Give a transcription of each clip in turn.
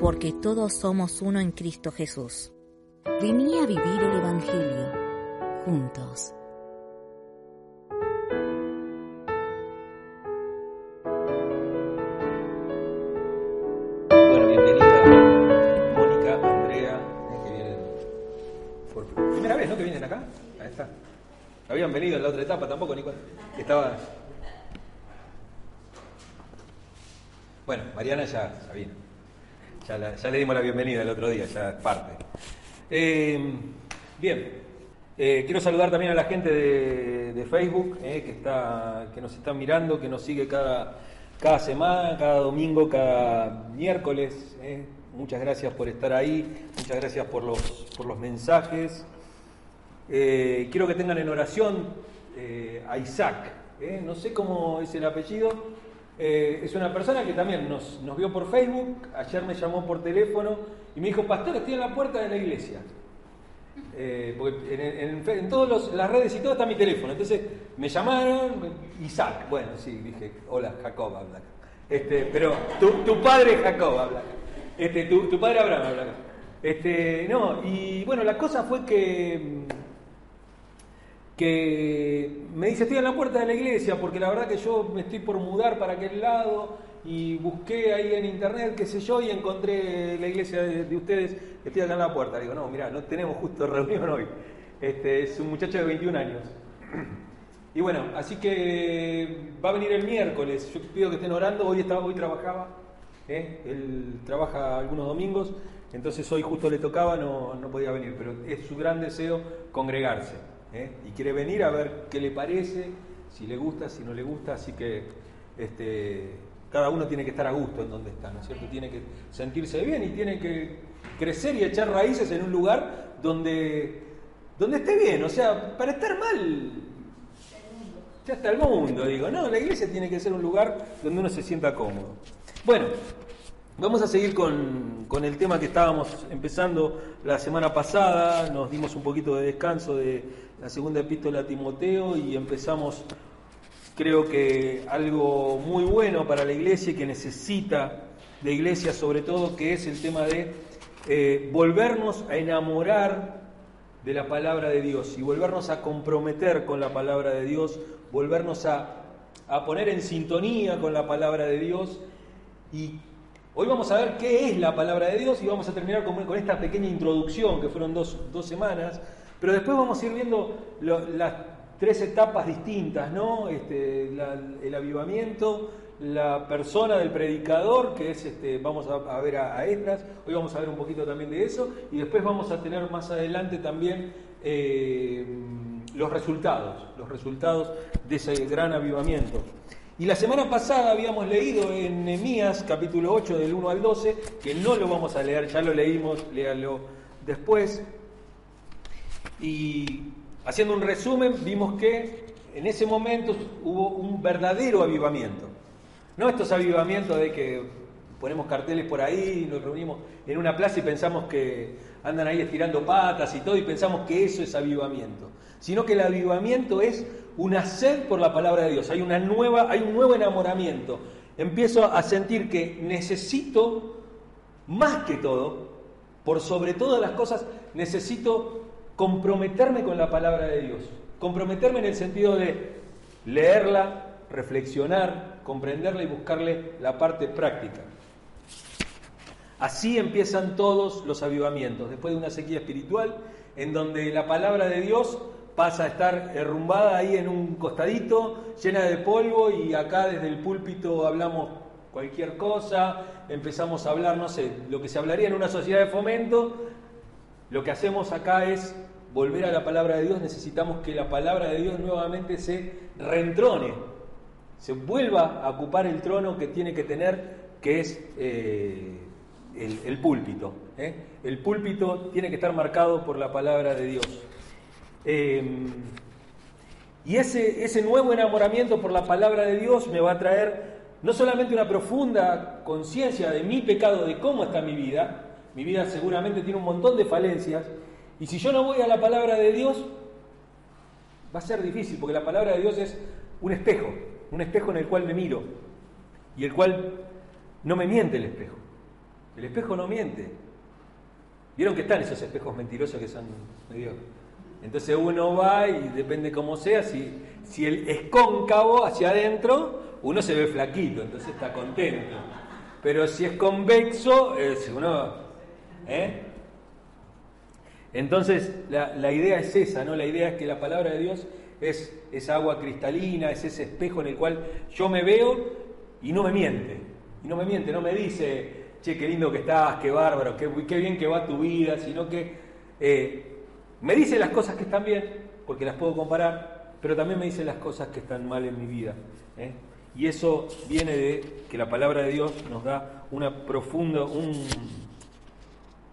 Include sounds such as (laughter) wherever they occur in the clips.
porque todos somos uno en Cristo Jesús. Vení a vivir el Evangelio juntos. Bueno, bienvenida Mónica, Andrea, que vienen por primera vez, ¿no? Que vienen acá. Ahí está. Habían venido en la otra etapa tampoco, Nico. Estaba. Bueno, Mariana ya sabía. Ya, le dimos la bienvenida el otro día, ya es parte. Eh, bien, Eh, quiero saludar también a la gente de, Facebook eh, que, está, que nos está mirando, que nos sigue cada, cada semana, cada domingo, cada miércoles. Muchas gracias por estar ahí, muchas gracias por los, por los mensajes. Quiero que tengan en oración a Isaac, no sé cómo es el apellido, eh, es una persona que también nos, nos vio por Facebook, ayer me llamó por teléfono y me dijo, pastor, estoy en la puerta de la iglesia. Eh, porque en, en- en todas las redes y todo está mi teléfono. Entonces me llamaron, Isaac, bueno, sí, dije, hola, Jacob habla. Este, pero tu, tu padre Jacob habla. Este, tu, tu padre Abraham habla. Este, no, y bueno, la cosa fue que que me dice, estoy en la puerta de la iglesia, porque la verdad que yo me estoy por mudar para aquel lado y busqué ahí en internet, qué sé yo, y encontré la iglesia de, de ustedes, estoy acá en la puerta. Digo, no, mira, no tenemos justo (laughs) reunión hoy. Este, es un muchacho de 21 años. (clears throat) Y bueno, así que va a venir el miércoles, yo pido que estén orando, hoy, estaba, hoy trabajaba, ¿eh? él trabaja algunos domingos, entonces hoy justo le tocaba, no, no podía venir, pero es su gran deseo congregarse. ¿Eh? Y quiere venir a ver qué le parece, si le gusta, si no le gusta, así que este, cada uno tiene que estar a gusto en donde está, ¿no es cierto? Tiene que sentirse bien y tiene que crecer y echar raíces en un lugar donde, donde esté bien, o sea, para estar mal, ya está el mundo, digo, no, la iglesia tiene que ser un lugar donde uno se sienta cómodo. Bueno, vamos a seguir con, con el tema que estábamos empezando la semana pasada, nos dimos un poquito de descanso de la segunda epístola a Timoteo y empezamos, creo que algo muy bueno para la iglesia y que necesita de iglesia sobre todo, que es el tema de eh, volvernos a enamorar de la palabra de Dios y volvernos a comprometer con la palabra de Dios, volvernos a, a poner en sintonía con la palabra de Dios. Y hoy vamos a ver qué es la palabra de Dios y vamos a terminar con, esta pequeña introducción que fueron dos, dos semanas, pero después vamos a ir viendo las tres etapas distintas, ¿no? Este, el avivamiento, la persona del predicador, que es, este, vamos a, ver a, a hoy vamos a ver un poquito también de eso, y después vamos a tener más adelante también eh, los resultados, los resultados de ese gran avivamiento. Y la semana pasada habíamos leído en Nehemías capítulo 8 del 1 al 12, que no lo vamos a leer, ya lo leímos, léalo después. Y haciendo un resumen, vimos que en ese momento hubo un verdadero avivamiento. No estos avivamientos de que ponemos carteles por ahí, nos reunimos en una plaza y pensamos que andan ahí estirando patas y todo y pensamos que eso es avivamiento. Sino que el avivamiento es una sed por la palabra de Dios. Hay una nueva, hay un nuevo enamoramiento. Empiezo a sentir que necesito más que todo, por sobre todas las cosas, necesito comprometerme con la palabra de Dios. Comprometerme en el sentido de leerla, reflexionar, comprenderla y buscarle la parte práctica. Así empiezan todos los avivamientos, después de una sequía espiritual, en donde la palabra de Dios pasa a estar derrumbada ahí en un costadito, llena de polvo, y acá desde el púlpito hablamos cualquier cosa, empezamos a hablar, no sé, lo que se hablaría en una sociedad de fomento, lo que hacemos acá es volver a la palabra de Dios, necesitamos que la palabra de Dios nuevamente se reentrone, se vuelva a ocupar el trono que tiene que tener, que es eh, el, púlpito. ¿eh? El púlpito tiene que estar marcado por la palabra de Dios. Em, y ese, ese nuevo enamoramiento por la palabra de Dios me va a traer no solamente una profunda conciencia de mi pecado, de cómo está mi vida, mi vida seguramente tiene un montón de falencias, y si yo no voy a la palabra de Dios, va a ser difícil, porque la palabra de Dios es un espejo, un espejo en el cual me miro, y el cual no me miente el espejo. El espejo no miente. Vieron que están esos espejos mentirosos que son medio. Entonces uno va y depende cómo sea, si, si es cóncavo hacia adentro, uno se ve flaquito, entonces está contento. Pero si es convexo, es uno. ¿eh? Entonces la, la, idea es esa, ¿no? La idea es que la palabra de Dios es esa agua cristalina, es ese espejo en el cual yo me veo y no me miente. Y no me miente, no me dice, che, qué lindo que estás, qué bárbaro, qué, qué bien que va tu vida, sino que eh, me dice las cosas que están bien, porque las puedo comparar, pero también me dice las cosas que están mal en mi vida. ¿eh? Y eso viene de que la palabra de Dios nos da una profunda, un,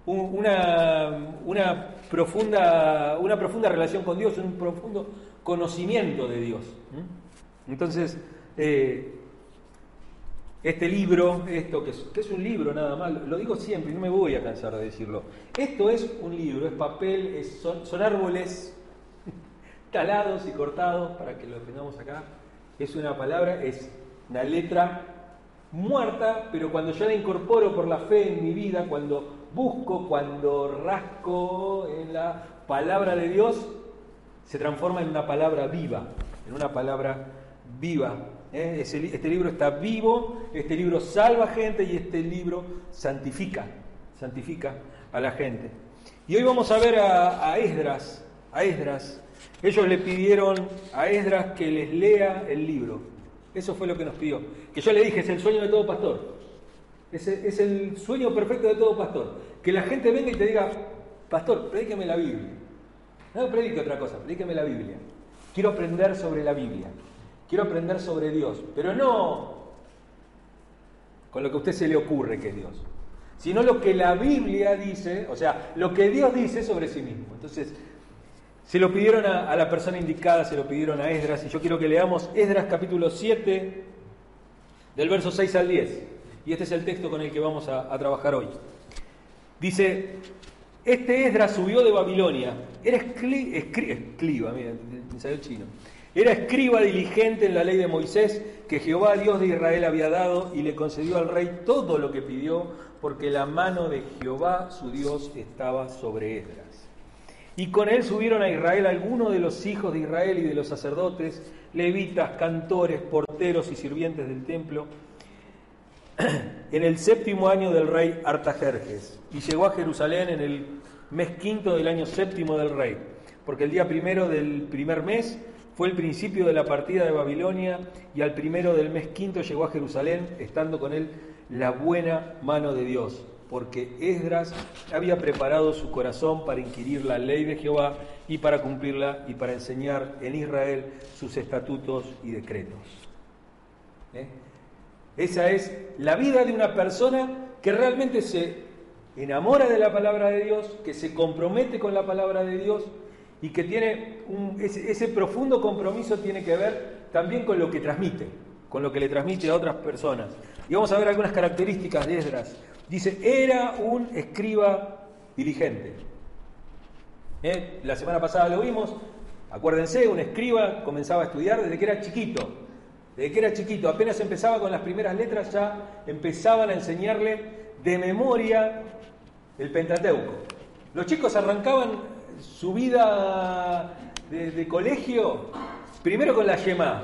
una, una, profunda, una profunda relación con Dios, un profundo conocimiento de Dios. Entonces, eh, este libro, esto que es, un libro nada más, lo digo siempre y no me voy a cansar de decirlo. Esto es un libro, es papel, son, árboles (laughs) talados y cortados para que lo tengamos acá. Es una palabra, es una letra muerta, pero cuando yo la incorporo por la fe en mi vida, cuando busco, cuando rasco en la palabra de Dios, se transforma en una palabra viva, en una palabra viva. ¿Eh? este libro está vivo, este libro salva gente y este libro santifica, santifica a la gente. Y hoy vamos a ver a, Esdras, a Esdras. Ellos le pidieron a Esdras que les lea el libro. Eso fue lo que nos pidió. Que yo le dije, es el sueño de todo pastor. Es, es el sueño perfecto de todo pastor. Que la gente venga y te diga, pastor, predíqueme la Biblia. No predique otra cosa, predíqueme la Biblia. Quiero aprender sobre la Biblia. Quiero aprender sobre Dios, pero no con lo que a usted se le ocurre que es Dios, sino lo que la Biblia dice, o sea, lo que Dios dice sobre sí mismo. Entonces, se lo pidieron a, la persona indicada, se lo pidieron a Esdras, y yo quiero que leamos Esdras capítulo 7, del verso 6 al 10. Y este es el texto con el que vamos a, trabajar hoy. Dice, este Esdras subió de Babilonia, era escriba, miren, me salió chino era escriba diligente en la ley de Moisés que Jehová Dios de Israel había dado y le concedió al rey todo lo que pidió porque la mano de Jehová su Dios estaba sobre Esdras. Y con él subieron a Israel algunos de los hijos de Israel y de los sacerdotes, levitas, cantores, porteros y sirvientes del templo, (clears throat) en el séptimo año del rey Artajerjes. Y llegó a Jerusalén en el mes quinto del año séptimo del rey, porque el día primero del primer mes fue el principio de la partida de Babilonia y al primero del mes quinto llegó a Jerusalén, estando con él la buena mano de Dios, porque Esdras había preparado su corazón para inquirir la ley de Jehová y para cumplirla y para enseñar en Israel sus estatutos y decretos. ¿Eh? Esa es la vida de una persona que realmente se enamora de la palabra de Dios, que se compromete con la palabra de Dios y que tiene ese, profundo compromiso tiene que ver también con lo que transmite, con lo que le transmite a otras personas. Y vamos a ver algunas características de Esdras. Dice, era un escriba dirigente. ¿Eh? La semana pasada lo vimos, acuérdense, un escriba comenzaba a estudiar desde que era chiquito. Desde que era chiquito, apenas empezaba con las primeras letras, ya empezaban a enseñarle de memoria el Pentateuco. Los chicos arrancaban su vida de, colegio, primero con la Yema.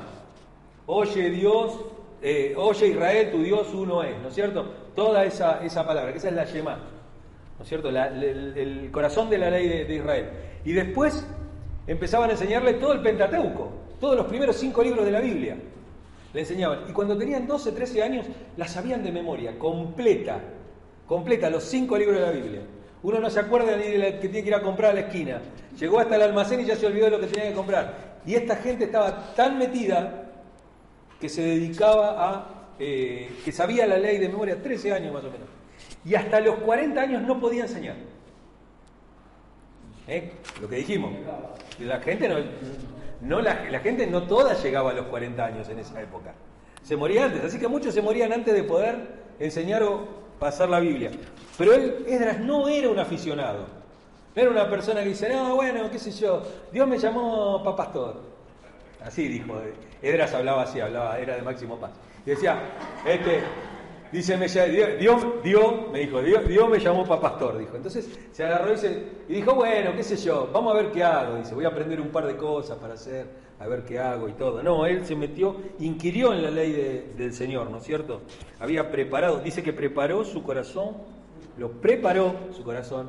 Oye Dios, eh, oye Israel, tu Dios uno es, ¿no es cierto? Toda esa, esa palabra, que esa es la Yema, ¿no es cierto? el, corazón de la ley de, Israel. Y después empezaban a enseñarle todo el Pentateuco, todos los primeros cinco libros de la Biblia. Le enseñaban. Y cuando tenían 12, 13 años, la sabían de memoria, completa, completa, los cinco libros de la Biblia. Uno no se acuerda ni de que tiene que ir a comprar a la esquina. Llegó hasta el almacén y ya se olvidó de lo que tenía que comprar. Y esta gente estaba tan metida que se dedicaba a, eh, que sabía la ley de memoria, 13 años más o menos. y hasta los 40 años no podía enseñar. ¿Eh? Lo que dijimos. La gente no, no la, la, gente no toda llegaba a los 40 años en esa época. Se moría antes, así que muchos se morían antes de poder enseñar o pasar la Biblia. Pero él, Esdras, no era un aficionado. No era una persona que dice, no, bueno, qué sé yo, Dios me llamó para pastor. Así dijo. Esdras hablaba así, hablaba, era de máximo paz. Y decía, este, Dice, me, Dios, Dios, me dijo, Dios, Dios me llamó para pastor, dijo. Entonces se agarró y, y dijo, bueno, qué sé yo, vamos a ver qué hago. Dice, voy a aprender un par de cosas para hacer, a ver qué hago y todo. No, él se metió, inquirió en la ley del Señor, ¿no es cierto? Había preparado, dice que preparó su corazón, lo preparó su corazón.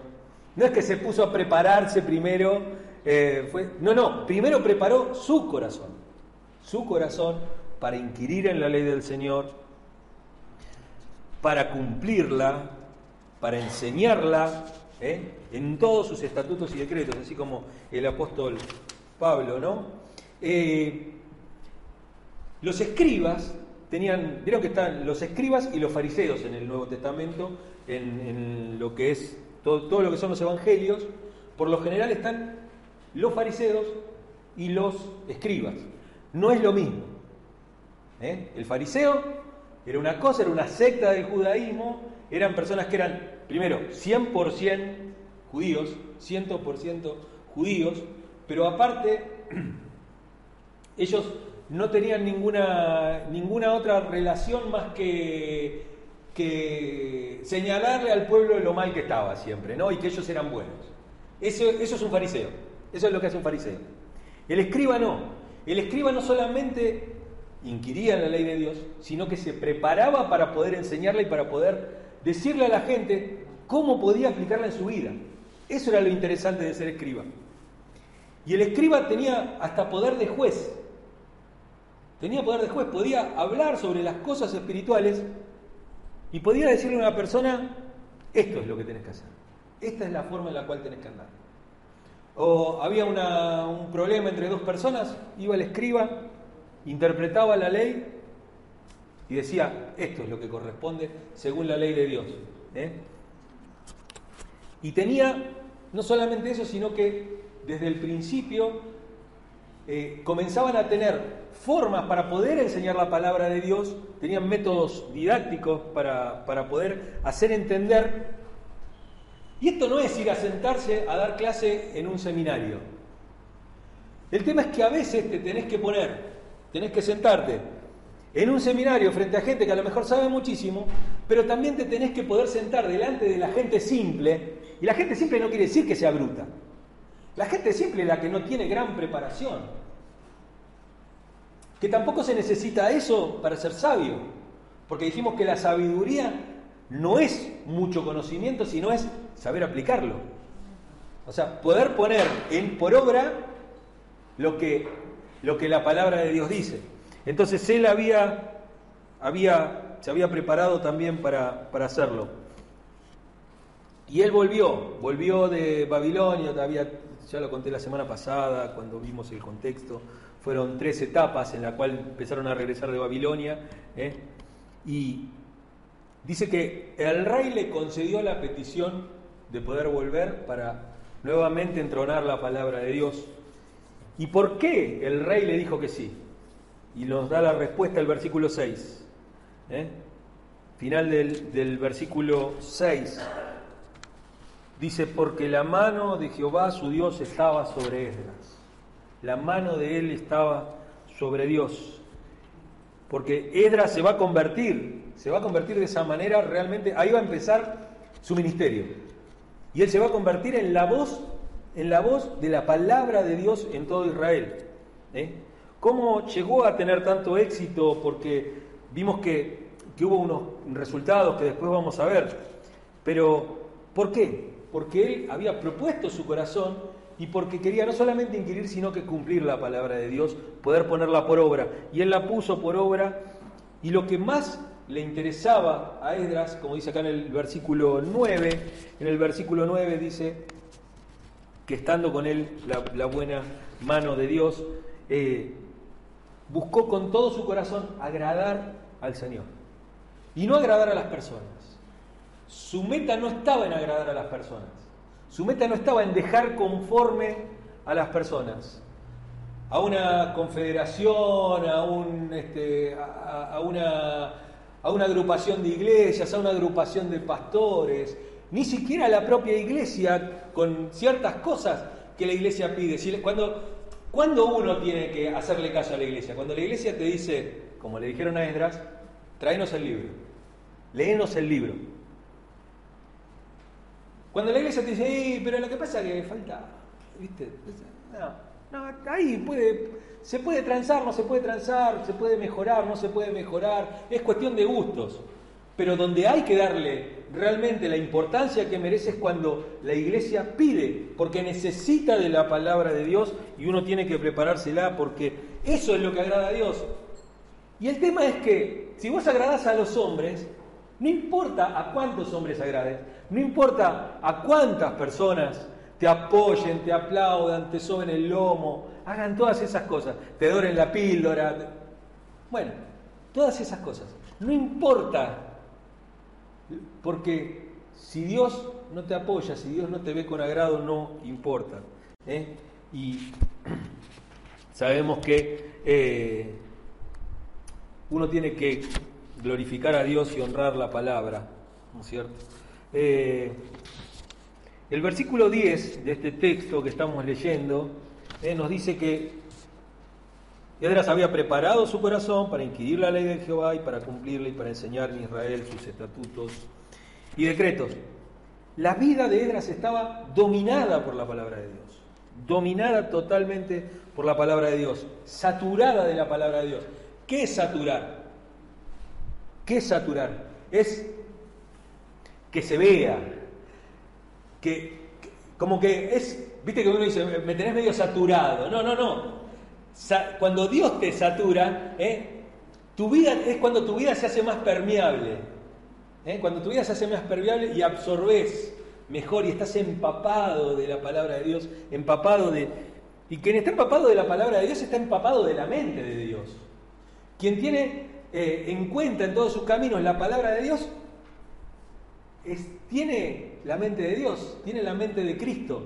No es que se puso a prepararse primero, eh, fue, no, no, primero preparó su corazón, su corazón para inquirir en la ley del Señor para cumplirla, para enseñarla ¿eh? en todos sus estatutos y decretos, así como el apóstol Pablo, ¿no? Eh, los escribas tenían, vieron que están los escribas y los fariseos en el Nuevo Testamento, en, lo que es todo, todo, lo que son los evangelios, por lo general están los fariseos y los escribas. No es lo mismo. ¿eh? El fariseo era una cosa, era una secta del judaísmo, eran personas que eran, primero, 100% judíos, 100% judíos, pero aparte, (clears throat) ellos no tenían ninguna, ninguna otra relación más que, que señalarle al pueblo lo mal que estaba siempre, ¿no? Y que ellos eran buenos. Eso, eso es un fariseo, eso es lo que hace un fariseo. El escriba no. El escriba no solamente inquiría en la ley de Dios, sino que se preparaba para poder enseñarla y para poder decirle a la gente cómo podía aplicarla en su vida. Eso era lo interesante de ser escriba. Y el escriba tenía hasta poder de juez. Tenía poder de juez, podía hablar sobre las cosas espirituales y podía decirle a una persona, esto es lo que tenés que hacer. Esta es la forma en la cual tenés que andar. O había un problema entre dos personas, iba el escriba interpretaba la ley y decía, esto es lo que corresponde según la ley de Dios. ¿eh? Y tenía no solamente eso, sino que desde el principio eh, comenzaban a tener formas para poder enseñar la palabra de Dios, tenían métodos didácticos para, para poder hacer entender. Y esto no es ir a sentarse a dar clase en un seminario. El tema es que a veces te tenés que poner tenés que sentarte en un seminario frente a gente que a lo mejor sabe muchísimo, pero también te tenés que poder sentar delante de la gente simple, y la gente simple no quiere decir que sea bruta. La gente simple es la que no tiene gran preparación. Que tampoco se necesita eso para ser sabio, porque dijimos que la sabiduría no es mucho conocimiento, sino es saber aplicarlo. O sea, poder poner en, por obra lo que lo que la palabra de Dios dice. Entonces él había, había, se había preparado también para, para hacerlo. Y él volvió, volvió de Babilonia, todavía, ya lo conté la semana pasada cuando vimos el contexto, fueron tres etapas en las cuales empezaron a regresar de Babilonia. ¿eh? Y dice que el rey le concedió la petición de poder volver para nuevamente entronar la palabra de Dios. ¿Y por qué el rey le dijo que sí? Y nos da la respuesta el versículo 6. ¿eh? Final del, del versículo 6. Dice, porque la mano de Jehová su Dios estaba sobre Esdras. La mano de él estaba sobre Dios. Porque Esdras se va a convertir, se va a convertir de esa manera realmente, ahí va a empezar su ministerio. Y él se va a convertir en la voz en la voz de la palabra de Dios en todo Israel. ¿eh? ¿Cómo llegó a tener tanto éxito? Porque vimos que, que, hubo unos resultados que después vamos a ver. Pero, ¿por qué? Porque él había propuesto su corazón y porque quería no solamente inquirir, sino que cumplir la palabra de Dios, poder ponerla por obra. Y él la puso por obra y lo que más le interesaba a Esdras, como dice acá en el versículo 9, en el versículo 9 dice, que estando con él la, buena mano de Dios, eh, buscó con todo su corazón agradar al Señor. Y no agradar a las personas, su meta no estaba en agradar a las personas. Su meta no estaba en dejar conforme a las personas, a una confederación, a, un, este, a, una, a una agrupación de iglesias, a una agrupación de pastores, ni siquiera a la propia iglesia con ciertas cosas que la iglesia pide. Cuando, cuando uno tiene que hacerle caso a la iglesia, cuando la iglesia te dice, como le dijeron a Esdras, tráenos el libro, léenos el libro. Cuando la iglesia te dice, pero lo que pasa es que falta, ¿viste? No, no, ahí puede, se puede transar, no se puede transar, se puede mejorar, no se puede mejorar, es cuestión de gustos. Pero donde hay que darle realmente la importancia que merece es cuando la iglesia pide, porque necesita de la palabra de Dios y uno tiene que preparársela porque eso es lo que agrada a Dios. Y el tema es que si vos agradás a los hombres, no importa a cuántos hombres agrades, no importa a cuántas personas te apoyen, te aplaudan, te soben el lomo, hagan todas esas cosas, te doren la píldora. Bueno, todas esas cosas. No importa, porque si Dios no te apoya, si Dios no te ve con agrado, no importa. ¿eh? Y (clears throat) sabemos que eh, uno tiene que glorificar a Dios y honrar la palabra, ¿no es cierto? Eh, el versículo 10 de este texto que estamos leyendo eh, nos dice que Edras había preparado su corazón para inquirir la ley de Jehová y para cumplirla y para enseñar en Israel sus estatutos y decretos. La vida de Edras estaba dominada por la palabra de Dios, dominada totalmente por la palabra de Dios, saturada de la palabra de Dios. ¿Qué es saturar? ¿Qué es saturar? Es que se vea, que, como que es, viste que uno dice, me tenés medio saturado. No, no, no. cuando Dios te satura, ¿eh? tu vida es cuando tu vida se hace más permeable. ¿eh? Cuando tu vida se hace más permeable y absorbes mejor y estás empapado de la palabra de Dios, empapado de... Y quien está empapado de la palabra de Dios está empapado de la mente de Dios. Quien tiene eh, en cuenta en todos sus caminos la palabra de Dios, tiene la mente de Dios, tiene la mente de Cristo.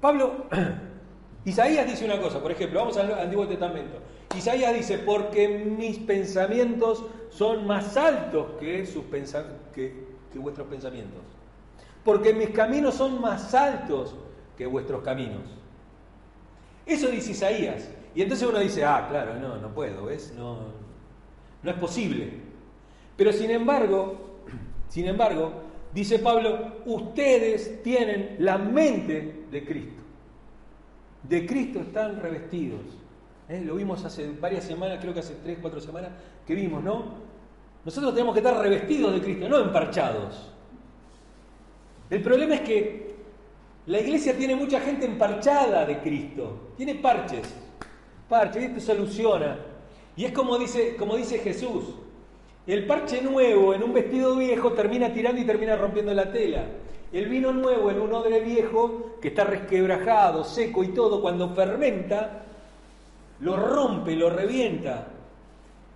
Pablo, (clears throat) Isaías dice una cosa, por ejemplo, vamos al Antiguo Testamento. Isaías dice, porque mis pensamientos son más altos que, sus que, que vuestros pensamientos. Porque mis caminos son más altos que vuestros caminos. Eso dice Isaías. Y entonces uno dice, ah, claro, no, no puedo, ¿ves? No, no es posible. Pero sin embargo, sin embargo, dice Pablo, ustedes tienen la mente de Cristo. De Cristo están revestidos. ¿Eh? Lo vimos hace varias semanas, creo que hace tres, cuatro semanas, que vimos, ¿no? Nosotros tenemos que estar revestidos de Cristo, no emparchados. El problema es que la iglesia tiene mucha gente emparchada de Cristo, tiene parches, parches, esto soluciona. Y es como dice, como dice Jesús, el parche nuevo en un vestido viejo termina tirando y termina rompiendo la tela. El vino nuevo en un odre viejo que está resquebrajado, seco y todo, cuando fermenta, lo rompe, lo revienta.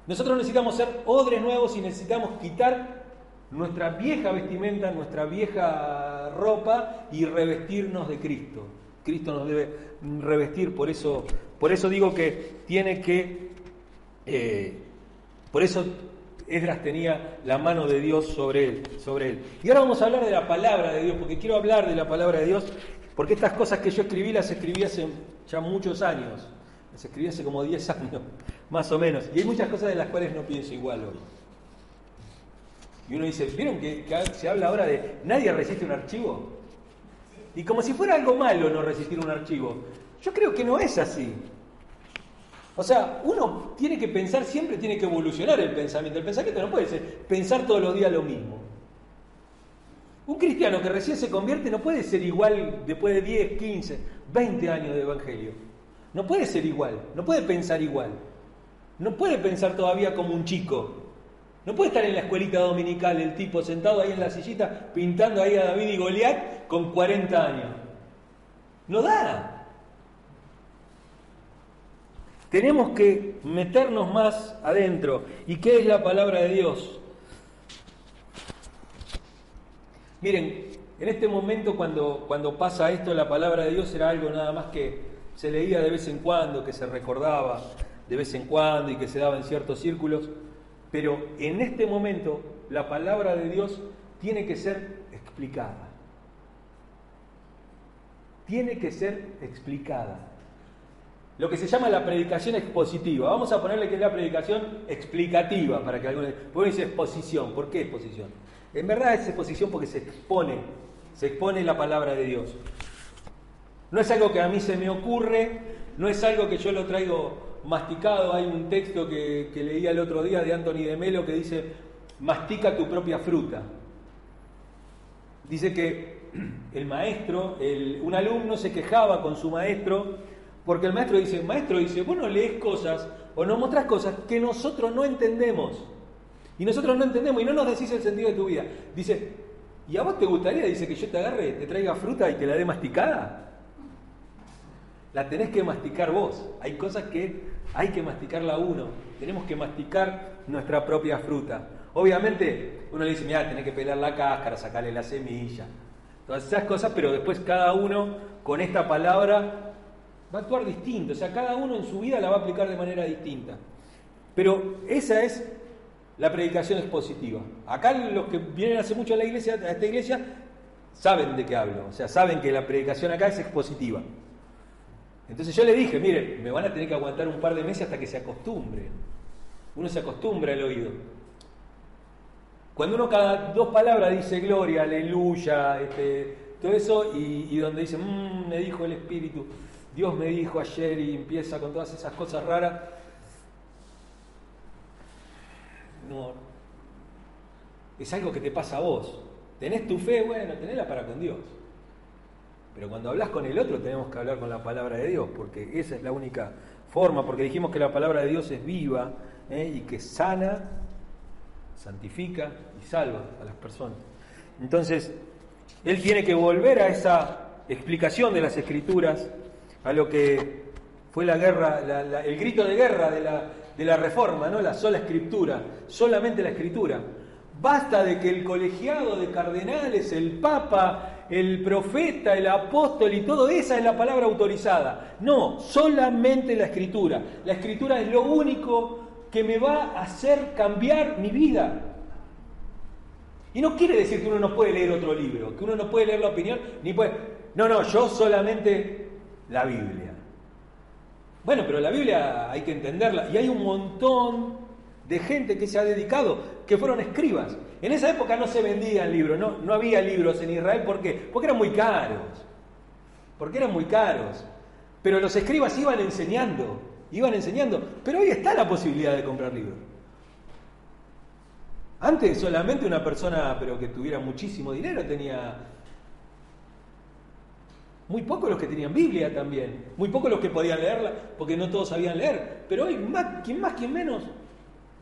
Nosotros necesitamos ser odres nuevos y necesitamos quitar nuestra vieja vestimenta, nuestra vieja ropa y revestirnos de Cristo. Cristo nos debe revestir, por eso, por eso digo que tiene que eh, por eso Esdras tenía la mano de Dios sobre él, sobre él. Y ahora vamos a hablar de la palabra de Dios, porque quiero hablar de la palabra de Dios, porque estas cosas que yo escribí las escribí hace ya muchos años. Las escribí hace como 10 (laughs) años, más o menos. Y hay muchas cosas de las cuales no pienso igual hoy. Y uno dice, ¿vieron que, que se habla ahora de nadie resiste un archivo? Y como si fuera algo malo no resistir un archivo. Yo creo que no es así. O sea, uno tiene que pensar siempre, tiene que evolucionar el pensamiento. El pensamiento no puede ser pensar todos los días lo mismo. Un cristiano que recién se convierte no puede ser igual después de 10, 15, 20 años de evangelio. No puede ser igual, no puede pensar igual. No puede pensar todavía como un chico. No puede estar en la escuelita dominical el tipo sentado ahí en la sillita pintando ahí a David y Goliat con 40 años. No da. Tenemos que meternos más adentro. ¿Y qué es la palabra de Dios? Miren, en este momento cuando, cuando pasa esto, la palabra de Dios era algo nada más que se leía de vez en cuando, que se recordaba de vez en cuando y que se daba en ciertos círculos, pero en este momento la palabra de Dios tiene que ser explicada. Tiene que ser explicada. Lo que se llama la predicación expositiva. Vamos a ponerle que es la predicación explicativa para que algunos. Porque dice exposición. ¿Por qué exposición? En verdad es exposición porque se expone, se expone la palabra de Dios. No es algo que a mí se me ocurre, no es algo que yo lo traigo masticado. Hay un texto que, que leía el otro día de Anthony de Melo que dice, mastica tu propia fruta. Dice que (clears throat) el maestro, un alumno se quejaba con su maestro, porque el maestro dice, maestro dice, vos no lees cosas o no mostrás cosas que nosotros no entendemos. Y nosotros no entendemos y no nos decís el sentido de tu vida. Dice, ¿y a vos te gustaría, dice, que yo te agarre, te traiga fruta y te la dé masticada? La tenés que masticar vos. Hay cosas que hay que masticarla uno. Tenemos que masticar nuestra propia fruta. Obviamente, uno le dice, mira, tenés que pelar la cáscara, sacarle la semilla. Todas esas cosas, pero después cada uno con esta palabra va a actuar distinto. O sea, cada uno en su vida la va a aplicar de manera distinta. Pero esa es la predicación expositiva. Acá los que vienen hace mucho a la iglesia, a esta iglesia, saben de qué hablo, o sea, saben que la predicación acá es expositiva. Entonces yo le dije, mire, me van a tener que aguantar un par de meses hasta que se acostumbren. Uno se acostumbra al oído. Cuando uno cada dos palabras dice gloria, aleluya, este, todo eso, y, donde dice, mmm, me dijo el Espíritu, Dios me dijo ayer y empieza con todas esas cosas raras, no. Es algo que te pasa a vos. Tenés tu fe, bueno, tenela para con Dios. Pero cuando hablas con el otro tenemos que hablar con la palabra de Dios, porque esa es la única forma, porque dijimos que la palabra de Dios es viva ¿eh? y que sana, santifica y salva a las personas. Entonces, Él tiene que volver a esa explicación de las escrituras, a lo que fue la guerra, el grito de guerra de la, de la reforma, ¿no? La sola escritura, solamente la escritura. Basta de que el colegiado de cardenales, el papa, el profeta, el apóstol y todo esa es la palabra autorizada. No, solamente la escritura. La escritura es lo único que me va a hacer cambiar mi vida. Y no quiere decir que uno no puede leer otro libro, que uno no puede leer la opinión, ni puede... No, no, yo solamente la Biblia. Bueno, pero la Biblia hay que entenderla y hay un montón de gente que se ha dedicado, que fueron escribas. En esa época no se vendían libros, no, no había libros en Israel, ¿por qué? Porque eran muy caros, porque eran muy caros. Pero los escribas iban enseñando, iban enseñando, pero hoy está la posibilidad de comprar libros. Antes solamente una persona, pero que tuviera muchísimo dinero, tenía muy pocos los que tenían Biblia también. Muy pocos los que podían leerla, porque no todos sabían leer. Pero hoy, más, quien más, quien menos,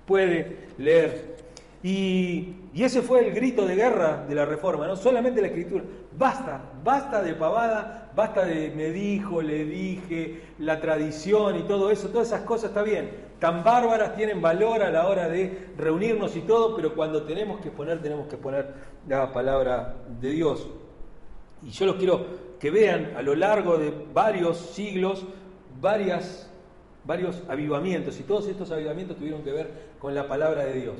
puede leer. Y, ese fue el grito de guerra de la reforma, no solamente la escritura. Basta, basta de pavada, basta de me dijo, le dije, la tradición y todo eso, todas esas cosas está bien. Tan bárbaras tienen valor a la hora de reunirnos y todo, pero cuando tenemos que poner, tenemos que poner la palabra de Dios. Y yo los quiero que vean a lo largo de varios siglos varios avivamientos, y todos estos avivamientos tuvieron que ver con la palabra de Dios.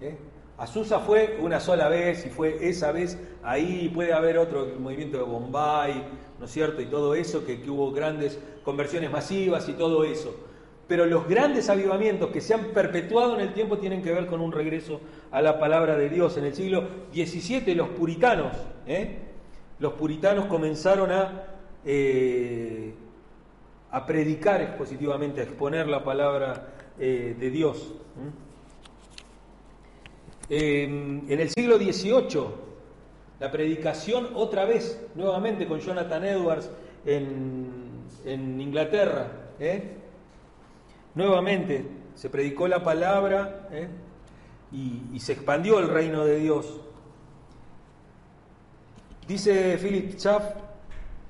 ¿eh? Azusa fue una sola vez y fue esa vez ahí, puede haber otro movimiento de Bombay, ¿no es cierto? Y todo eso, que, que hubo grandes conversiones masivas y todo eso. Pero los grandes avivamientos que se han perpetuado en el tiempo tienen que ver con un regreso a la palabra de Dios. En el siglo XVII los puritanos, ¿eh? Los puritanos comenzaron a, eh, a predicar expositivamente, a exponer la palabra eh, de Dios. en el siglo XVIII, la predicación otra vez, nuevamente con Jonathan Edwards en, Inglaterra, ¿eh? nuevamente se predicó la palabra y se expandió el reino de Dios. Dice Philip Schaff,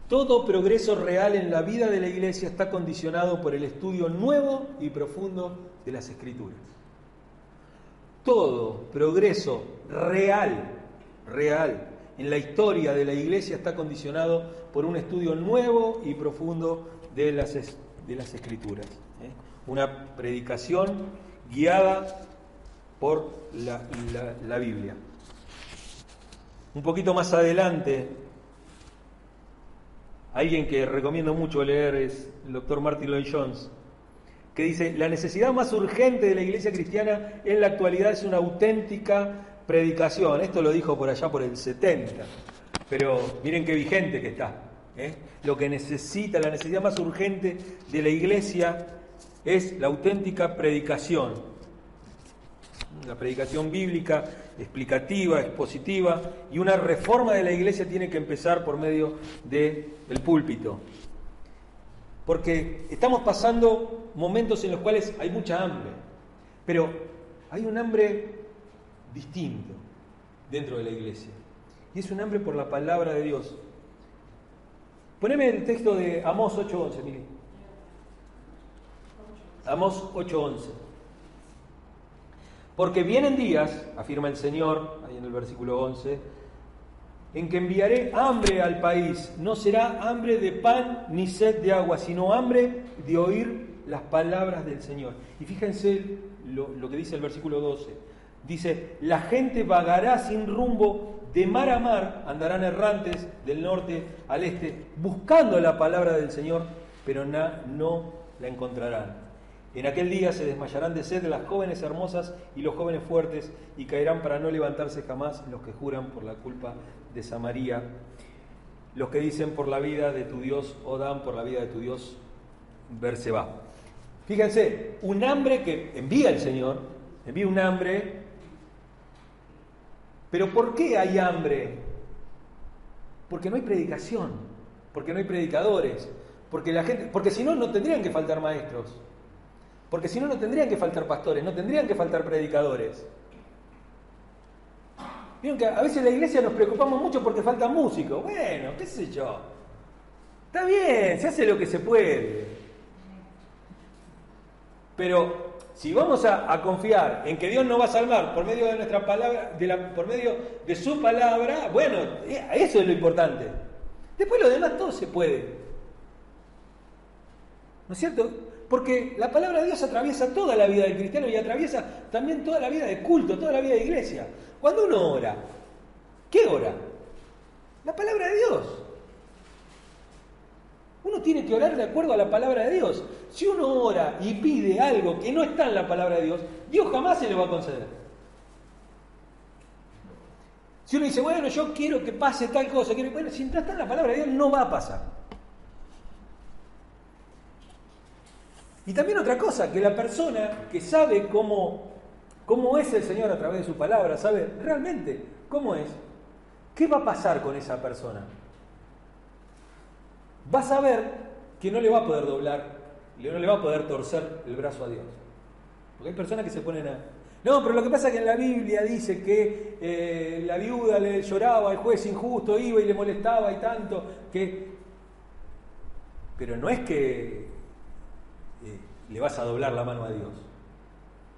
todo progreso real en la vida de la iglesia está condicionado por el estudio nuevo y profundo de las escrituras. Todo progreso real, real en la historia de la iglesia está condicionado por un estudio nuevo y profundo de las, de las escrituras. ¿eh? Una predicación guiada por la, la Biblia. Un poquito más adelante, alguien que recomiendo mucho leer es el doctor Martin Lloyd Jones, que dice, la necesidad más urgente de la iglesia cristiana en la actualidad es una auténtica predicación. Esto lo dijo por allá por el 70, pero miren qué vigente que está. ¿eh? Lo que necesita, la necesidad más urgente de la iglesia es la auténtica predicación la predicación bíblica, explicativa, expositiva, y una reforma de la iglesia tiene que empezar por medio del púlpito. Porque estamos pasando momentos en los cuales hay mucha hambre, pero hay un hambre distinto dentro de la iglesia, y es un hambre por la palabra de Dios. Poneme el texto de Amós 8.11, mire. Amós 8.11. Porque vienen días, afirma el Señor, ahí en el versículo 11, en que enviaré hambre al país. No será hambre de pan ni sed de agua, sino hambre de oír las palabras del Señor. Y fíjense lo, que dice el versículo 12. Dice, la gente vagará sin rumbo de mar a mar, andarán errantes del norte al este, buscando la palabra del Señor, pero no la encontrarán. En aquel día se desmayarán de sed las jóvenes hermosas y los jóvenes fuertes, y caerán para no levantarse jamás los que juran por la culpa de Samaría, los que dicen por la vida de tu Dios, o dan por la vida de tu Dios, Berseba. Fíjense, un hambre que envía el Señor, envía un hambre, pero ¿por qué hay hambre? Porque no hay predicación, porque no hay predicadores, porque la gente, porque si no, no tendrían que faltar maestros. Porque si no, no tendrían que faltar pastores, no tendrían que faltar predicadores. Vieron que a veces la iglesia nos preocupamos mucho porque faltan músicos. Bueno, qué sé yo. Está bien, se hace lo que se puede. Pero si vamos a, confiar en que Dios nos va a salvar por medio de nuestra palabra, por medio de su palabra, bueno, eh, eso es lo importante. Después lo demás todo se puede. ¿No es cierto? Porque la palabra de Dios atraviesa toda la vida del cristiano y atraviesa también toda la vida de culto, toda la vida de iglesia. Cuando uno ora, ¿qué ora? La palabra de Dios. Uno tiene que orar de acuerdo a la palabra de Dios. Si uno ora y pide algo que no está en la palabra de Dios, Dios jamás se le va a conceder. Si uno dice, bueno, yo quiero que pase tal cosa, bueno, si no está en la palabra de Dios, no va a pasar. Y también otra cosa, que la persona que sabe cómo, cómo es el Señor a través de su palabra, sabe realmente cómo es, ¿qué va a pasar con esa persona? Va a saber que no le va a poder doblar, no le va a poder torcer el brazo a Dios. Porque hay personas que se ponen a... No, pero lo que pasa es que en la Biblia dice que eh, la viuda le lloraba, el juez injusto iba y le molestaba y tanto, que... Pero no es que eh, le vas a doblar la mano a Dios.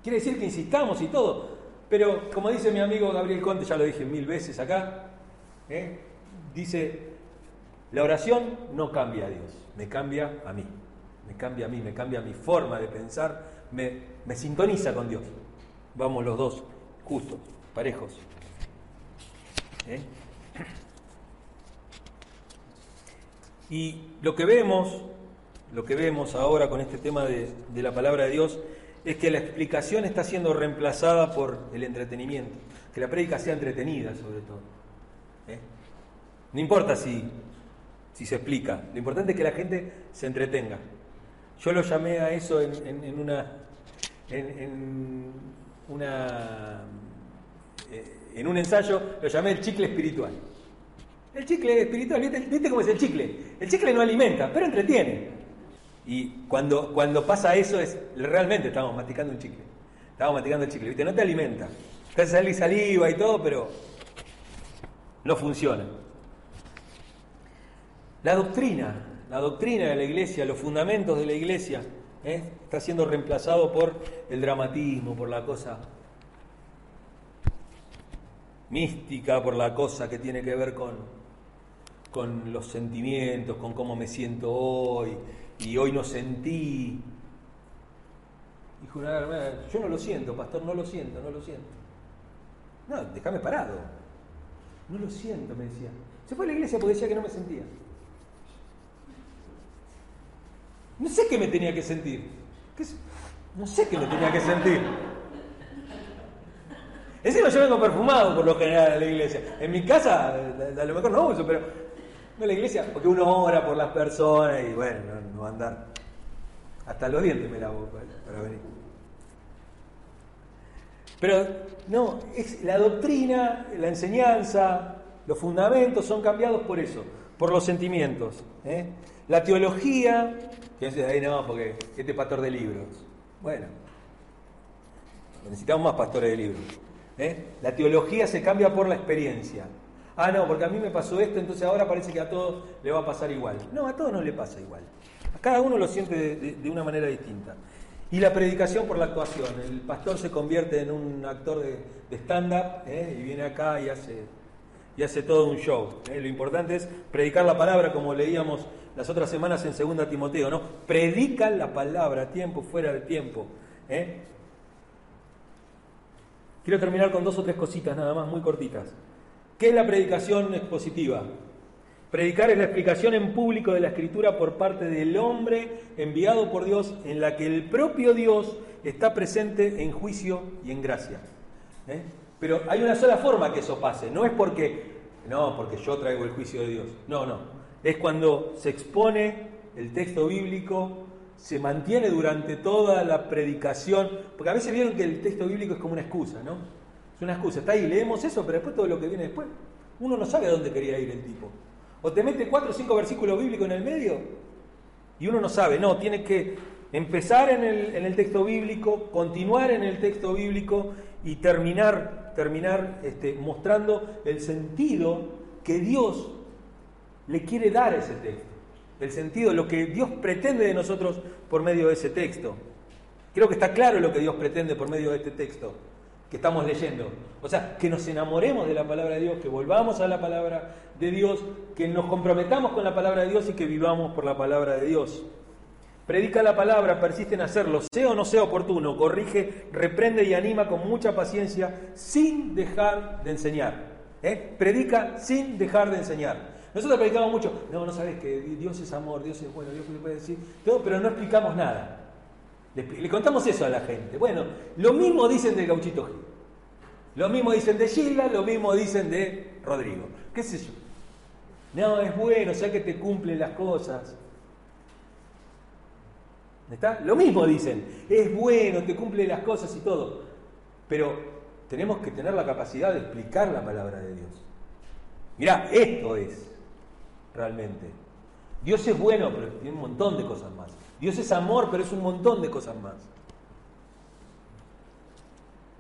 Quiere decir que insistamos y todo, pero como dice mi amigo Gabriel Conte, ya lo dije mil veces acá, ¿eh? dice, la oración no cambia a Dios, me cambia a mí, me cambia a mí, me cambia mi forma de pensar, me, me sintoniza con Dios. Vamos los dos, justos, parejos. ¿Eh? Y lo que vemos lo que vemos ahora con este tema de, la palabra de Dios es que la explicación está siendo reemplazada por el entretenimiento, que la prédica sea entretenida sobre todo. ¿eh? No importa si, se explica, lo importante es que la gente se entretenga. Yo lo llamé a eso en, una, eh, en un ensayo, lo llamé el chicle espiritual. El chicle espiritual, ¿viste cómo es el chicle? El chicle no alimenta, pero entretiene. Y cuando, cuando pasa eso es, realmente estamos masticando un chicle. Estamos masticando el chicle, ¿viste? No te alimenta. Te hace saliva y todo, pero no funciona. La doctrina, la doctrina de la iglesia, los fundamentos de la iglesia, ¿eh? está siendo reemplazado por el dramatismo, por la cosa. mística, por la cosa que tiene que ver con, con los sentimientos, con cómo me siento hoy, y hoy no sentí. Dijo yo no lo siento, pastor, no lo siento, no lo siento. No, déjame parado. No lo siento, me decía. Se fue a la iglesia porque decía que no me sentía. No sé qué me tenía que sentir. No sé qué me tenía que sentir. Encima yo vengo perfumado por lo general a la iglesia. En mi casa, a lo mejor no uso, pero a la iglesia, porque uno ora por las personas y bueno, no, va a andar. Hasta los dientes me lavo para venir. Pero no, es la doctrina, la enseñanza, los fundamentos son cambiados por eso, por los sentimientos. ¿eh? La teología, que es ahí no, porque este pastor de libros. Bueno, necesitamos más pastores de libros. ¿eh? La teología se cambia por la experiencia. Ah, no, porque a mí me pasó esto, entonces ahora parece que a todos le va a pasar igual. No, a todos no le pasa igual. A cada uno lo siente de, una manera distinta. Y la predicación por la actuación. El pastor se convierte en un actor de, stand-up ¿eh? y viene acá y hace, y hace todo un show. ¿eh? Lo importante es predicar la palabra, como leíamos las otras semanas en 2 Timoteo, ¿no? Predica la palabra, tiempo, fuera de tiempo. Quiero terminar con dos o tres cositas nada más, muy cortitas. ¿Qué es la predicación expositiva? Predicar es la explicación en público de la escritura por parte del hombre enviado por Dios en la que el propio Dios está presente en juicio y en gracia. ¿eh? Pero hay una sola forma que eso pase, no es porque, no, porque yo traigo el juicio de Dios, no, no, es cuando se expone el texto bíblico se mantiene durante toda la predicación, porque a veces vieron que el texto bíblico es como una excusa, ¿no? Es una excusa, está ahí, leemos eso, pero después todo lo que viene después, uno no sabe a dónde quería ir el tipo. O te mete cuatro o cinco versículos bíblicos en el medio y uno no sabe, no, tiene que empezar en el, texto bíblico, continuar en el texto bíblico y terminar, terminar este, mostrando el sentido que Dios le quiere dar a ese texto. El sentido, lo que Dios pretende de nosotros por medio de ese texto. Creo que está claro lo que Dios pretende por medio de este texto que estamos leyendo. O sea, que nos enamoremos de la palabra de Dios, que volvamos a la palabra de Dios, que nos comprometamos con la palabra de Dios y que vivamos por la palabra de Dios. Predica la palabra, persiste en hacerlo, sea o no sea oportuno, corrige, reprende y anima con mucha paciencia sin dejar de enseñar. ¿Eh? Predica sin dejar de enseñar. Nosotros predicamos mucho, no, no sabes que Dios es amor, Dios es bueno, Dios puede decir, todo, pero no explicamos nada. Le, contamos eso a la gente. Bueno, lo mismo dicen de Gauchito Gil. Lo mismo dicen de Gilda, lo mismo dicen de Rodrigo. ¿Qué sé yo? No, es bueno, sea que te cumplen las cosas. ¿Está? Lo mismo dicen, es bueno, te cumple las cosas y todo. Pero tenemos que tener la capacidad de explicar la palabra de Dios. Mirá, esto es realmente. Dios es bueno, pero tiene un montón de cosas más. Dios es amor, pero es un montón de cosas más.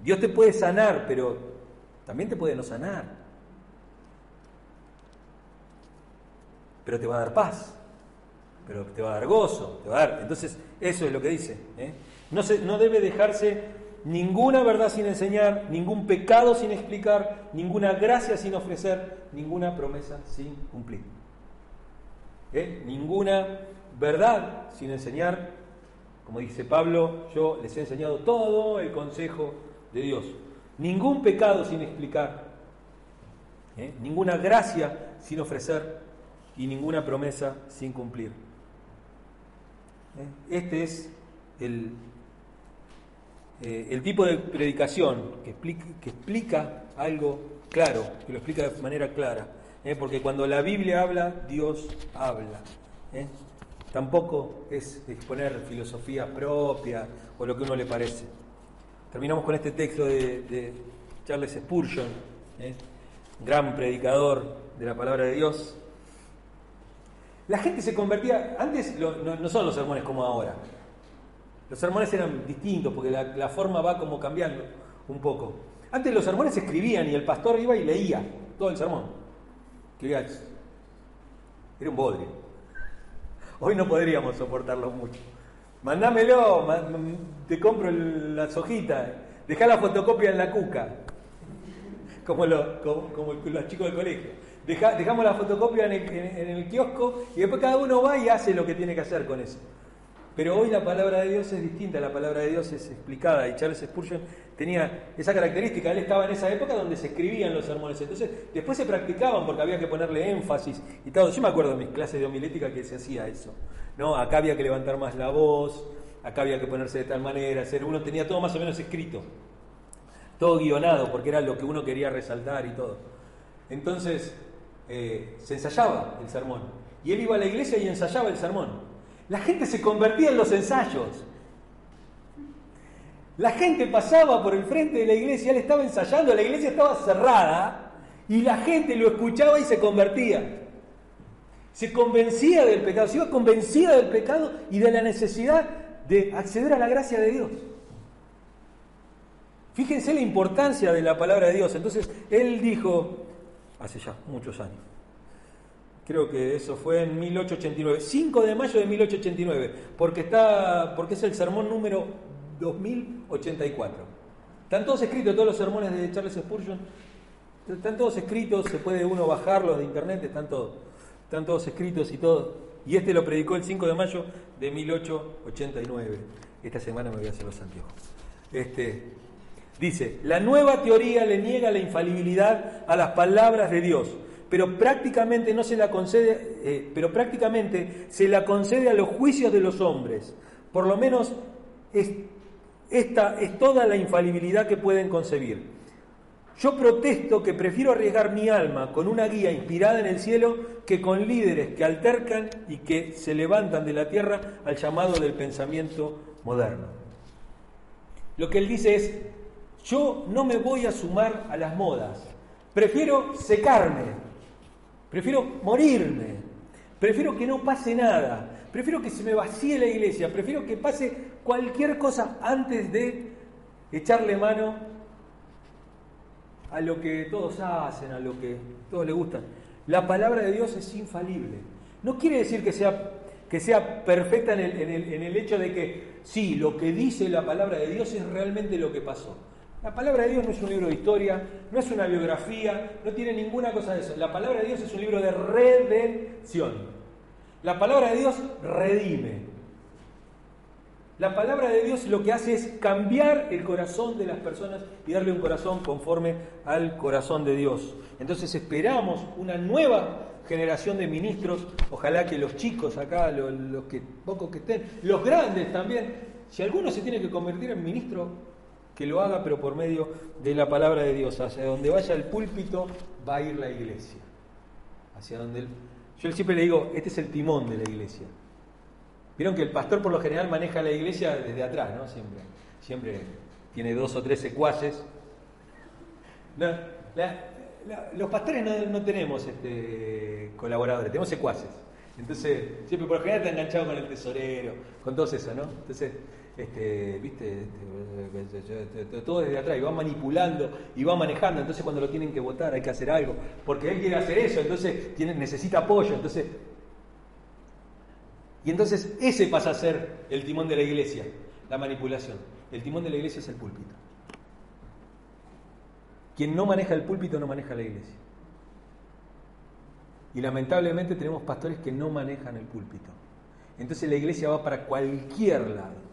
Dios te puede sanar, pero también te puede no sanar. Pero te va a dar paz, pero te va a dar gozo, te. Entonces, eso es lo que dice. ¿eh? No, se, no debe dejarse ninguna verdad sin enseñar, ningún pecado sin explicar, ninguna gracia sin ofrecer, ninguna promesa sin cumplir. ¿eh? ninguna verdad sin enseñar. Como dice Pablo, yo les he enseñado todo el consejo de Dios. Ningún pecado sin explicar, ¿eh? ninguna gracia sin ofrecer y ninguna promesa sin cumplir. ¿eh? Este es el, el tipo de predicación que explica, que explica algo claro, que lo explica de manera clara. ¿eh? porque cuando la Biblia habla, Dios habla. ¿eh? Tampoco es exponer filosofía propia o lo que uno le parece. Terminamos con este texto de, Charles Spurgeon, ¿eh? gran predicador de la palabra de Dios. La gente se convertía, antes no, son los sermones como ahora. Los sermones eran distintos porque la, forma va como cambiando un poco. Antes los sermones se escribían y el pastor iba y leía todo el sermón. ¿Qué Era un bodrio. Hoy no podríamos soportarlo mucho. Mándamelo, te compro las hojitas, dejá la fotocopia en la cuca. como, como, los chicos del colegio. dejamos la fotocopia en el, kiosco y después cada uno va y hace lo que tiene que hacer con eso. Pero hoy la palabra de Dios es distinta, la palabra de Dios es explicada y Charles Spurgeon tenía esa característica, él estaba en esa época donde se escribían los sermones, entonces después se practicaban porque había que ponerle énfasis y todo. Yo me acuerdo de mis clases de homilética que se hacía eso, ¿no? Acá había que levantar más la voz, acá había que ponerse de tal manera, hacer, uno tenía todo más o menos escrito, todo guionado porque era lo que uno quería resaltar y todo. Entonces eh, se ensayaba el sermón y él iba a la iglesia y ensayaba el sermón. La gente se convertía en los ensayos. La gente pasaba por el frente de la iglesia, él estaba ensayando, la iglesia estaba cerrada y la gente lo escuchaba y se convertía. Se convencía del pecado, se iba convencida del pecado y de la necesidad de acceder a la gracia de Dios. Fíjense la importancia de la palabra de Dios. Entonces, él dijo, hace ya muchos años, creo que eso fue en 1889, 5 de mayo de 1889, porque, está, porque es el sermón número 2084. Están todos escritos, todos los sermones de Charles Spurgeon, están todos escritos, se puede uno bajarlos de internet, están todos, están todos escritos y todo. Y este lo predicó el 5 de mayo de 1889. Esta semana me voy a hacer los anteojos. Este, dice, la nueva teoría le niega la infalibilidad a las palabras de Dios pero prácticamente no se la concede, eh, pero prácticamente se la concede a los juicios de los hombres. Por lo menos esta es toda la infalibilidad que pueden concebir. Yo protesto que prefiero arriesgar mi alma con una guía inspirada en el cielo que con líderes que altercan y que se levantan de la tierra al llamado del pensamiento moderno. Lo que él dice es, yo no me voy a sumar a las modas, prefiero secarme, Prefiero morirme. Prefiero que no pase nada. Prefiero que se me vacíe la iglesia. Prefiero que pase cualquier cosa antes de echarle mano a lo que todos hacen, a lo que todos les gustan. La palabra de Dios es infalible. No quiere decir que sea, que sea perfecta en el, en el hecho de que sí, lo que dice la palabra de Dios es realmente lo que pasó. La palabra de Dios no es un libro de historia, no es una biografía, no tiene ninguna cosa de eso. La palabra de Dios es un libro de redención. La palabra de Dios redime. La palabra de Dios lo que hace es cambiar el corazón de las personas y darle un corazón conforme al corazón de Dios. Entonces esperamos una nueva generación de ministros, ojalá que los chicos acá, los, que pocos que estén, los grandes también, si alguno se tiene que convertir en ministro, que lo haga, pero por medio de la palabra de Dios. Hacia donde vaya el púlpito va a ir la iglesia. Hacia donde Yo siempre le digo, este es el timón de la iglesia. Vieron que el pastor por lo general maneja la iglesia desde atrás, ¿no? Siempre, siempre tiene dos o tres secuaces. los pastores no, tenemos este, colaboradores, tenemos secuaces. Entonces, siempre por lo general está enganchado con el tesorero, con todo eso, ¿no? Entonces, este, ¿viste? Este, todo desde atrás, y va manipulando y va manejando, entonces cuando lo tienen que votar hay que hacer algo, porque él quiere hacer eso, entonces tiene, necesita apoyo, entonces... Y entonces ese pasa a ser el timón de la iglesia, la manipulación. El timón de la iglesia es el púlpito. Quien no maneja el púlpito no maneja la iglesia. Y lamentablemente tenemos pastores que no manejan el púlpito. Entonces la iglesia va para cualquier lado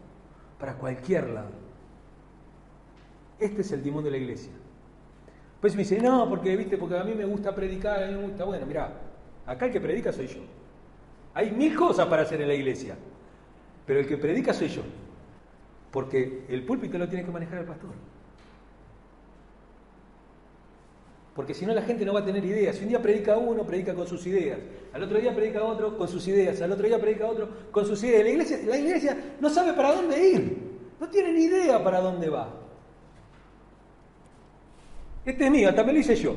para cualquier lado. Este es el timón de la iglesia. Pues me dice, no, porque viste, porque a mí me gusta predicar, a mí me gusta. Bueno, mira, acá el que predica soy yo. Hay mil cosas para hacer en la iglesia, pero el que predica soy yo. Porque el púlpito lo tiene que manejar el pastor. Porque si no la gente no va a tener ideas. Si un día predica uno, predica con sus ideas. Al otro día predica otro con sus ideas. Al otro día predica otro con sus ideas. La iglesia, la iglesia no sabe para dónde ir. No tiene ni idea para dónde va. Este es mío, también lo hice yo.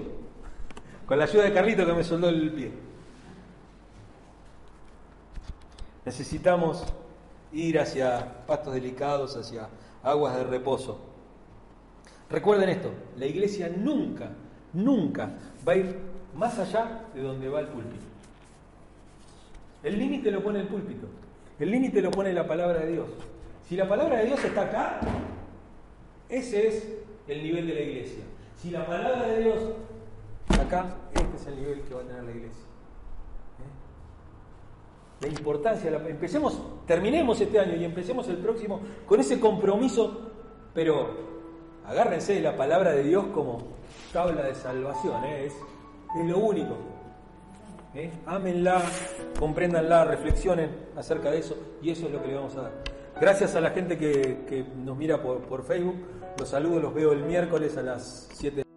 Con la ayuda de Carlito que me soldó el pie. Necesitamos ir hacia pastos delicados, hacia aguas de reposo. Recuerden esto, la iglesia nunca nunca va a ir más allá de donde va el púlpito. El límite lo pone el púlpito, el límite lo pone la palabra de Dios. Si la palabra de Dios está acá, ese es el nivel de la iglesia. Si la palabra de Dios, acá, este es el nivel que va a tener la iglesia. ¿Eh? La importancia, empecemos, terminemos este año y empecemos el próximo con ese compromiso, pero agárrense de la palabra de Dios como tabla de salvación, ¿eh? es, es lo único. ¿Eh? Ámenla, compréndanla, reflexionen acerca de eso y eso es lo que le vamos a dar. Gracias a la gente que, que nos mira por, por Facebook. Los saludo, los veo el miércoles a las 7.